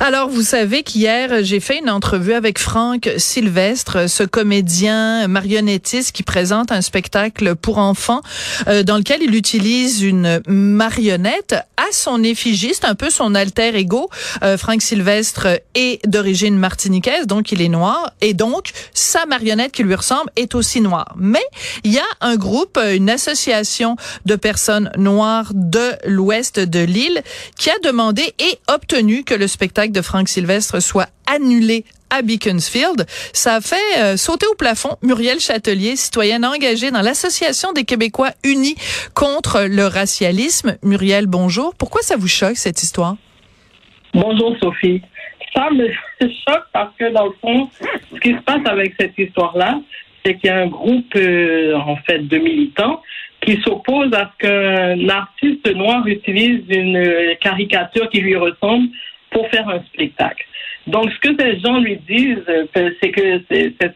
Alors, vous savez qu'hier, j'ai fait une entrevue avec Franck Sylvestre, ce comédien marionnettiste qui présente un spectacle pour enfants euh, dans lequel il utilise une marionnette à son effigie. Un peu son alter ego. Euh, Franck Sylvestre est d'origine martiniquaise, donc il est noir. Et donc, sa marionnette qui lui ressemble est aussi noire. Mais il y a un groupe, une association de personnes noires de l'ouest de l'île qui a demandé et obtenu que le spectacle de Franck Sylvestre soit annulé à Beaconsfield. Ça a fait euh, sauter au plafond Muriel Châtelier, citoyenne engagée dans l'Association des Québécois unis contre le racialisme. Muriel, bonjour. Pourquoi ça vous choque, cette histoire? Bonjour, Sophie. Ça me choque parce que, dans le fond, ce qui se passe avec cette histoire-là, c'est qu'il y a un groupe, euh, en fait, de militants qui s'opposent à ce qu'un artiste noir utilise une caricature qui lui ressemble pour faire un spectacle. Donc, ce que ces gens lui disent, euh, c'est que cette,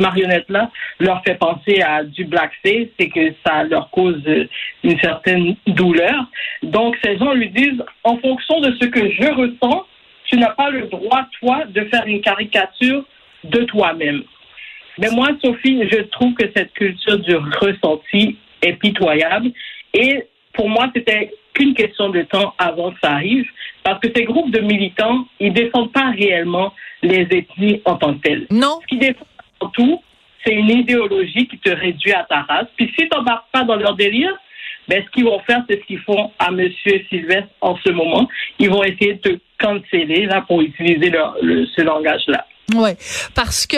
marionnette-là leur fait penser à du blackface et que ça leur cause euh, une certaine douleur. Donc, ces gens lui disent, en fonction de ce que je ressens, tu n'as pas le droit, toi, de faire une caricature de toi-même. Mais moi, Sophie, je trouve que cette culture du ressenti est pitoyable. Et pour moi, c'était qu'une question de temps avant que ça arrive, parce que ces groupes de militants, ils défendent pas réellement les ethnies en tant que telles. Non. Ce qu'ils défendent avant tout, c'est une idéologie qui te réduit à ta race. Puis si tu n'embarques pas dans leur délire, ben, ce qu'ils vont faire, c'est ce qu'ils font à M. Sylvestre en ce moment. Ils vont essayer de te canceller là, pour utiliser leur, le, ce langage-là. Ouais, parce que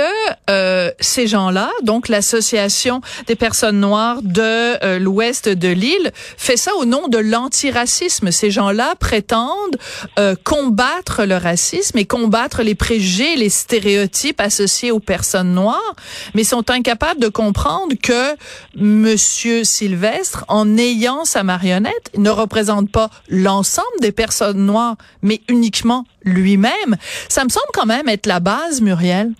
euh, ces gens-là, donc l'association des personnes noires de euh, l'ouest de l'île, fait ça au nom de l'antiracisme. Ces gens-là prétendent euh, combattre le racisme et combattre les préjugés, les stéréotypes associés aux personnes noires, mais sont incapables de comprendre que Monsieur Sylvestre, en ayant sa marionnette, ne représente pas l'ensemble des personnes noires, mais uniquement lui-même. Ça me semble quand même être la base, Muriel?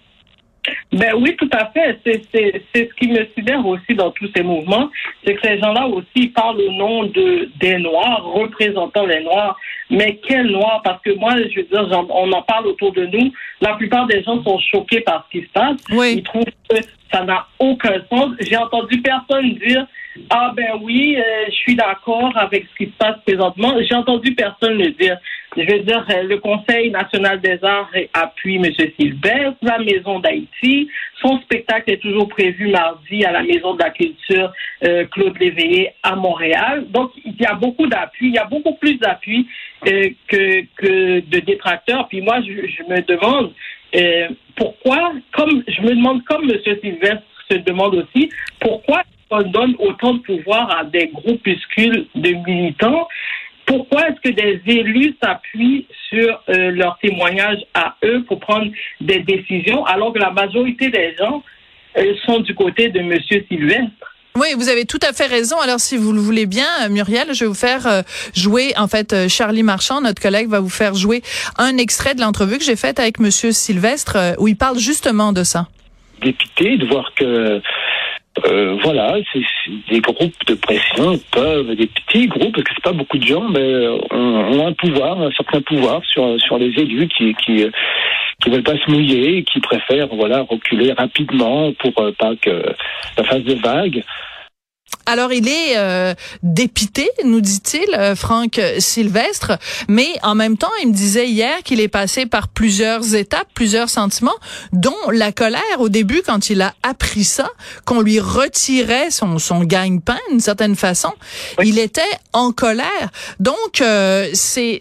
Ben oui, tout à fait. C'est ce qui me sidère aussi dans tous ces mouvements, c'est que ces gens-là aussi parlent au nom de des Noirs, représentant les Noirs. Mais quels Noirs? Parce que moi, je veux dire, on en parle autour de nous. La plupart des gens sont choqués par ce qui se passe. Oui. Ils trouvent que ça n'a aucun sens. J'ai entendu personne dire ah ben oui, euh, je suis d'accord avec ce qui se passe présentement. J'ai entendu personne le dire. Je veux dire, euh, le Conseil national des arts appuie M. Sylvestre, la Maison d'Haïti. Son spectacle est toujours prévu mardi à la Maison de la Culture euh, Claude Léveillé à Montréal. Donc, il y a beaucoup d'appui. Il y a beaucoup plus d'appui euh, que, que de détracteurs. Puis moi, je, je me demande euh, pourquoi, comme je me demande comme M. Sylvestre se demande aussi, pourquoi on donne autant de pouvoir à des groupuscules de militants pourquoi est-ce que des élus s'appuient sur euh, leurs témoignages à eux pour prendre des décisions alors que la majorité des gens euh, sont du côté de M. Sylvestre? Oui, vous avez tout à fait raison. Alors, si vous le voulez bien, euh, Muriel, je vais vous faire euh, jouer, en fait, euh, Charlie Marchand, notre collègue, va vous faire jouer un extrait de l'entrevue que j'ai faite avec Monsieur Sylvestre, où il parle justement de ça. Dépité de voir que euh, voilà, c'est des groupes de pression peuvent, des petits groupes, parce que c'est pas beaucoup de gens, mais ont, un pouvoir, un certain pouvoir sur sur les élus qui qui qui veulent pas se mouiller, qui préfèrent voilà reculer rapidement pour pas que ça fasse de vagues. Alors, il est euh, dépité, nous dit-il, euh, Franck Sylvestre, mais en même temps, il me disait hier qu'il est passé par plusieurs étapes, plusieurs sentiments, dont la colère au début quand il a appris ça, qu'on lui retirait son, son gagne-pain d'une certaine façon. Il était en colère. Donc, euh, c'est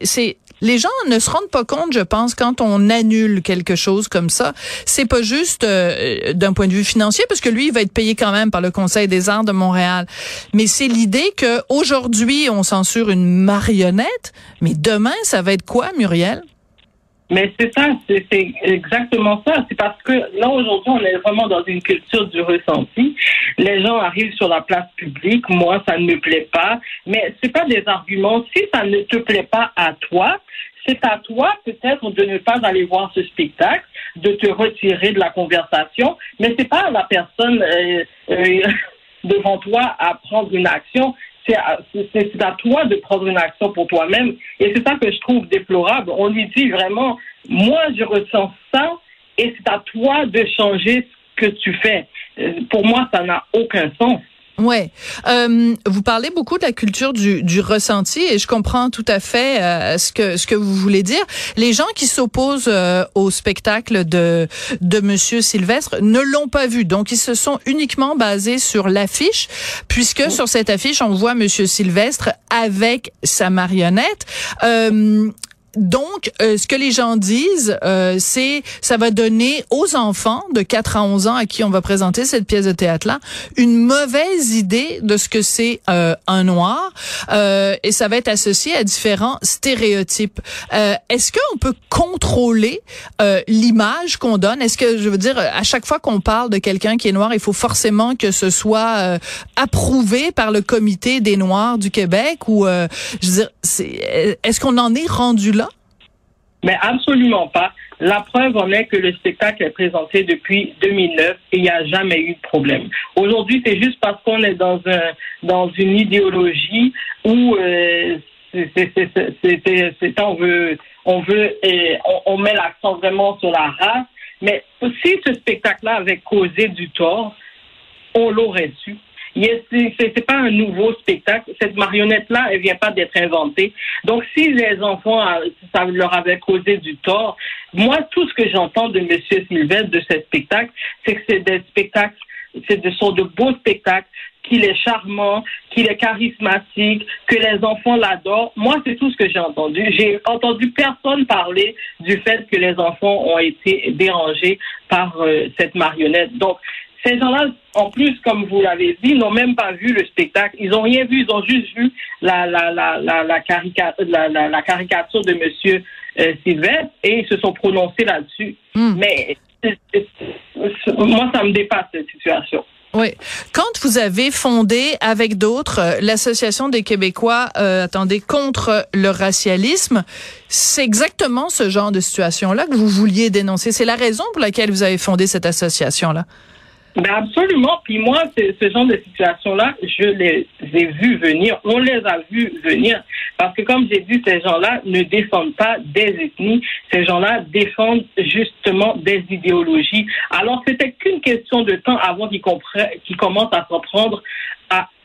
les gens ne se rendent pas compte, je pense, quand on annule quelque chose comme ça. C'est pas juste euh, d'un point de vue financier, parce que lui, il va être payé quand même par le Conseil des arts de Montréal. Mais c'est l'idée que aujourd'hui, on censure une marionnette, mais demain, ça va être quoi, Muriel? Mais c'est ça, c'est exactement ça. C'est parce que là, aujourd'hui, on est vraiment dans une culture du ressenti. Les gens arrivent sur la place publique. Moi, ça ne me plaît pas. Mais c'est pas des arguments. Si ça ne te plaît pas à toi, c'est à toi peut-être de ne pas aller voir ce spectacle, de te retirer de la conversation, mais c'est pas à la personne euh, euh, devant toi à prendre une action. C'est à, toi de prendre une action pour toi-même. Et c'est ça que je trouve déplorable. On lui dit vraiment, moi, je ressens ça et c'est à toi de changer ce que tu fais. Euh, pour moi, ça n'a aucun sens. Ouais, euh, vous parlez beaucoup de la culture du, du ressenti et je comprends tout à fait euh, ce que ce que vous voulez dire. Les gens qui s'opposent euh, au spectacle de de Monsieur Sylvestre ne l'ont pas vu, donc ils se sont uniquement basés sur l'affiche, puisque sur cette affiche on voit Monsieur Sylvestre avec sa marionnette. Euh, donc, euh, ce que les gens disent, euh, c'est ça va donner aux enfants de 4 à 11 ans à qui on va présenter cette pièce de théâtre-là une mauvaise idée de ce que c'est euh, un noir. Et ça va être associé à différents stéréotypes. Est-ce qu'on peut contrôler l'image qu'on donne? Est-ce que je veux dire à chaque fois qu'on parle de quelqu'un qui est noir, il faut forcément que ce soit approuvé par le comité des noirs du Québec ou je veux dire, est-ce qu'on en est rendu là? Mais absolument pas. La preuve en est que le spectacle est présenté depuis 2009 et il n'y a jamais eu de problème. Aujourd'hui, c'est juste parce qu'on est dans un dans une idéologie où euh, on veut on veut et on, on met l'accent vraiment sur la race. Mais si ce spectacle-là avait causé du tort, on l'aurait su. C'est pas un nouveau spectacle. Cette marionnette-là, elle vient pas d'être inventée. Donc, si les enfants, euh, ça leur avait causé du tort, moi, tout ce que j'entends de Monsieur Sylvestre de ce spectacle, c'est que c'est des spectacles, c'est de, sont de beaux spectacles, qu'il est charmant, qu'il est charismatique, que les enfants l'adorent. Moi, c'est tout ce que j'ai entendu. J'ai entendu personne parler du fait que les enfants ont été dérangés par euh, cette marionnette. Donc, ces gens-là, en plus, comme vous l'avez dit, n'ont même pas vu le spectacle. Ils n'ont rien vu, ils ont juste vu la, la, la, la, la, caricature, la, la, caricature de Monsieur euh, Sylvestre et ils se sont prononcés là-dessus. Hmm. Mais moi, ça me dépasse cette situation. Oui. Quand vous avez fondé avec d'autres euh, l'association des Québécois, euh, attendez, contre le racialisme, c'est exactement ce genre de situation-là que vous vouliez dénoncer. C'est la raison pour laquelle vous avez fondé cette association-là. Ben absolument. Puis moi, ce genre de situation-là, je les ai vus venir. On les a vus venir. Parce que comme j'ai dit, ces gens-là ne défendent pas des ethnies. Ces gens-là défendent justement des idéologies. Alors, c'était qu'une question de temps avant qu'ils commencent à s'en prendre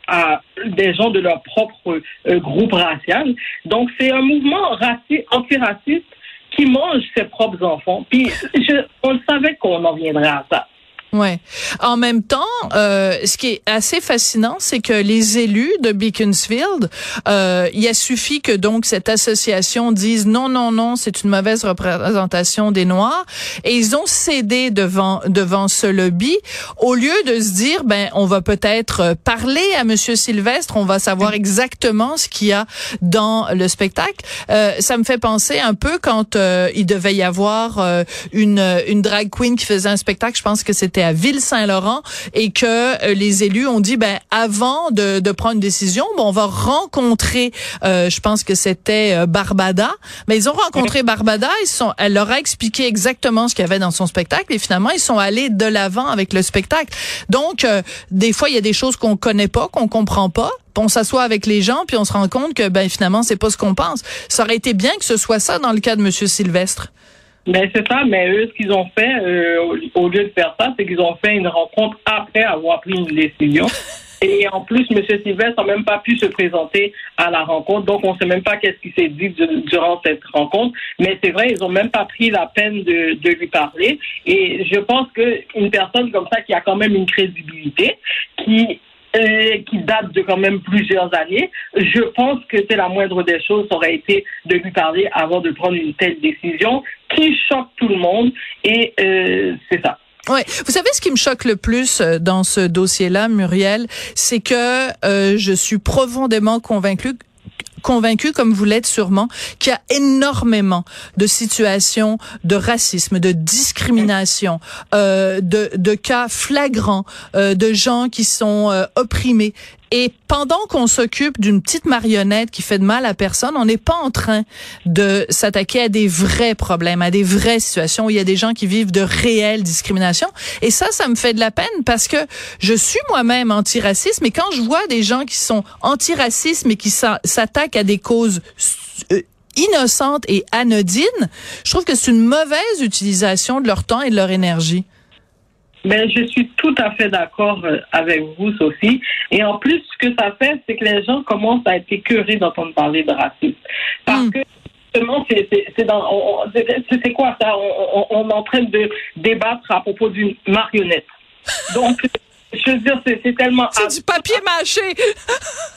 à, des gens de leur propre euh, groupe racial. Donc, c'est un mouvement raciste, antiraciste qui mange ses propres enfants. Puis, je, on savait qu'on en viendrait à ça. Ouais. En même temps, euh, ce qui est assez fascinant, c'est que les élus de Beaconsfield, euh, il a suffi que donc cette association dise non, non, non, c'est une mauvaise représentation des Noirs, et ils ont cédé devant devant ce lobby au lieu de se dire ben on va peut-être parler à Monsieur Sylvestre, on va savoir exactement ce qu'il y a dans le spectacle. Euh, ça me fait penser un peu quand euh, il devait y avoir euh, une une drag queen qui faisait un spectacle, je pense que c'était c'était à Ville-Saint-Laurent et que les élus ont dit ben avant de, de prendre une décision, bon, on va rencontrer je pense que c'était Barbada, mais ils ont rencontré Barbada, ils sont elle leur a expliqué exactement ce qu'il y avait dans son spectacle et finalement ils sont allés de l'avant avec le spectacle. Donc des fois il y a des choses qu'on connaît pas, qu'on comprend pas, on s'assoit avec les gens puis on se rend compte que ben finalement c'est pas ce qu'on pense. Ça aurait été bien que ce soit ça dans le cas de Monsieur Sylvestre. Ben c'est ça, mais eux, ce qu'ils ont fait, euh, au lieu de faire ça, c'est qu'ils ont fait une rencontre après avoir pris une décision. Et en plus, M. Sylvestre n'a même pas pu se présenter à la rencontre, donc on ne sait même pas qu'est-ce qui s'est dit durant cette rencontre. Mais c'est vrai, ils n'ont même pas pris la peine de, de lui parler. Et je pense qu'une personne comme ça qui a quand même une crédibilité, qui qui date de quand même plusieurs années. Je pense que c'est la moindre des choses, ça aurait été de lui parler avant de prendre une telle décision qui choque tout le monde et euh, c'est ça. Ouais, vous savez ce qui me choque le plus euh, dans ce dossier-là, Muriel, c'est que euh, je suis profondément convaincue convaincu, comme vous l'êtes sûrement, qu'il y a énormément de situations de racisme, de discrimination, euh, de, de cas flagrants, euh, de gens qui sont euh, opprimés. Et pendant qu'on s'occupe d'une petite marionnette qui fait de mal à personne, on n'est pas en train de s'attaquer à des vrais problèmes, à des vraies situations où il y a des gens qui vivent de réelles discriminations. Et ça, ça me fait de la peine parce que je suis moi-même antiraciste, mais quand je vois des gens qui sont antiracistes mais qui s'attaquent à des causes euh, innocentes et anodines, je trouve que c'est une mauvaise utilisation de leur temps et de leur énergie. Mais je suis tout à fait d'accord euh, avec vous, Sophie. Et en plus, ce que ça fait, c'est que les gens commencent à être écœurés d'entendre parler de racisme. Parce hmm. que justement, c'est quoi ça? On, est en train de débattre à propos d'une marionnette. Donc, je veux dire, c'est tellement... C'est du papier mâché.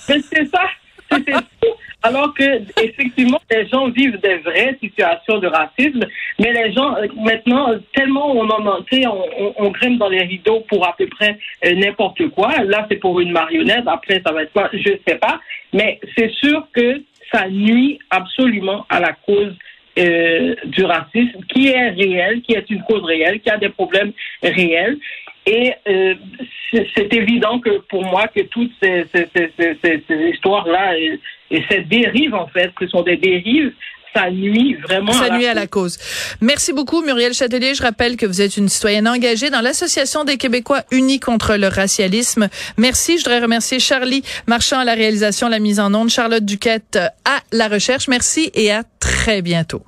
Mais c'est ça. C'est alors que effectivement les gens vivent des vraies situations de racisme, mais les gens euh, maintenant tellement on en on, on, grimpe dans les rideaux pour à peu près euh, n'importe quoi. Là c'est pour une marionnette, après ça va être quoi, je sais pas, mais c'est sûr que ça nuit absolument à la cause euh, du racisme, qui est réel, qui est une cause réelle, qui a des problèmes réels. Et euh, c'est évident que pour moi que toutes ces, ces, ces, ces histoires-là et, et cette dérive, en fait, ce sont des dérives ça nuit vraiment ça nuit à la cause. Merci beaucoup Muriel Châtelier. Je rappelle que vous êtes une citoyenne engagée dans l'Association des Québécois unis contre le racialisme. Merci. Je voudrais remercier Charlie Marchand à la réalisation, la mise en onde, Charlotte Duquette à la recherche. Merci et à très bientôt.